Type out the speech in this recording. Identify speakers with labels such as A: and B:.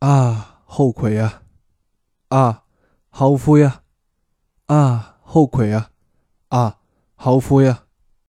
A: 啊后悔啊啊后悔啊啊后悔啊啊后悔啊